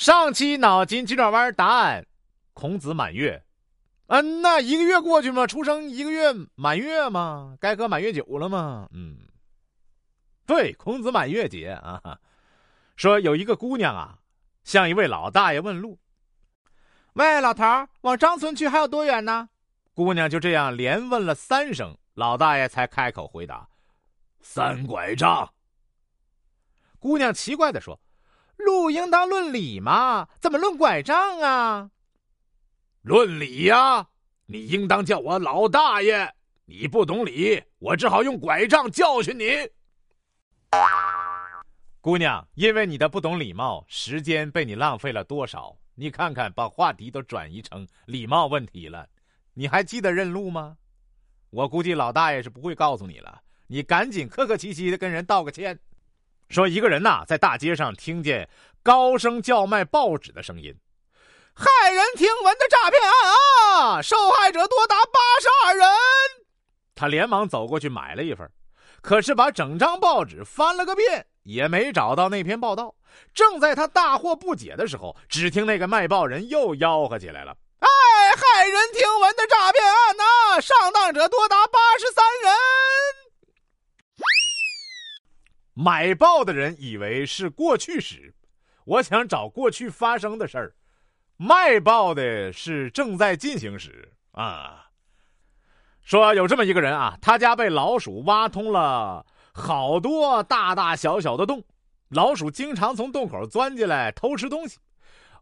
上期脑筋急转弯答案：孔子满月。嗯，那一个月过去嘛，出生一个月满月嘛，该喝满月酒了吗？嗯，对，孔子满月节啊。说有一个姑娘啊，向一位老大爷问路。喂，老头，往张村去还有多远呢？姑娘就这样连问了三声，老大爷才开口回答：“三拐杖。”姑娘奇怪的说：“路应当论理嘛，怎么论拐杖啊？”论理呀，你应当叫我老大爷。你不懂理，我只好用拐杖教训你。姑娘，因为你的不懂礼貌，时间被你浪费了多少？你看看，把话题都转移成礼貌问题了。你还记得认路吗？我估计老大爷是不会告诉你了。你赶紧客客气气的跟人道个歉。说一个人呐，在大街上听见高声叫卖报纸的声音。骇人听闻的诈骗案啊！受害者多达八十二人。他连忙走过去买了一份，可是把整张报纸翻了个遍，也没找到那篇报道。正在他大惑不解的时候，只听那个卖报人又吆喝起来了：“哎，骇人听闻的诈骗案呐！上当者多达八十三人。”买报的人以为是过去时，我想找过去发生的事儿。卖报的是正在进行时啊，说有这么一个人啊，他家被老鼠挖通了好多大大小小的洞，老鼠经常从洞口钻进来偷吃东西。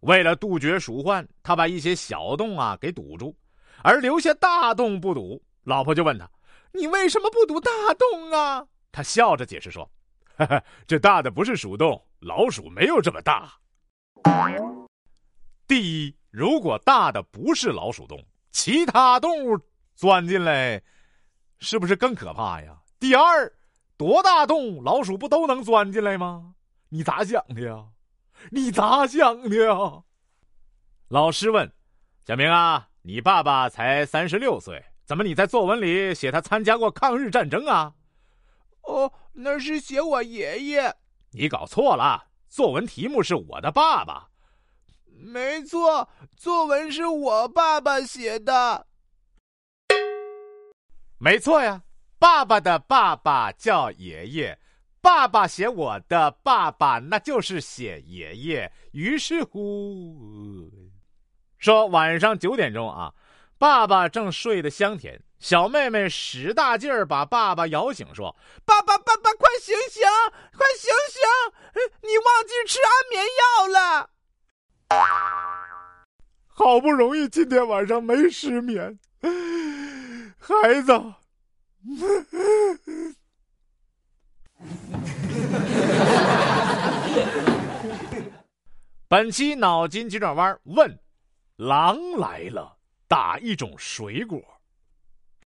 为了杜绝鼠患，他把一些小洞啊给堵住，而留下大洞不堵。老婆就问他：“你为什么不堵大洞啊？”他笑着解释说：“，这大的不是鼠洞，老鼠没有这么大。”第一，如果大的不是老鼠洞，其他动物钻进来，是不是更可怕呀？第二，多大洞老鼠不都能钻进来吗？你咋想的呀？你咋想的呀？老师问：“小明啊，你爸爸才三十六岁，怎么你在作文里写他参加过抗日战争啊？”哦，那是写我爷爷。你搞错了，作文题目是我的爸爸。没错，作文是我爸爸写的。没错呀，爸爸的爸爸叫爷爷，爸爸写我的爸爸，那就是写爷爷。于是乎，说晚上九点钟啊，爸爸正睡得香甜，小妹妹使大劲儿把爸爸摇醒，说：“爸爸，爸爸，快醒醒，快醒醒！你忘记吃安眠药了。”好不容易今天晚上没失眠，孩子。本期脑筋急转弯问：狼来了，打一种水果。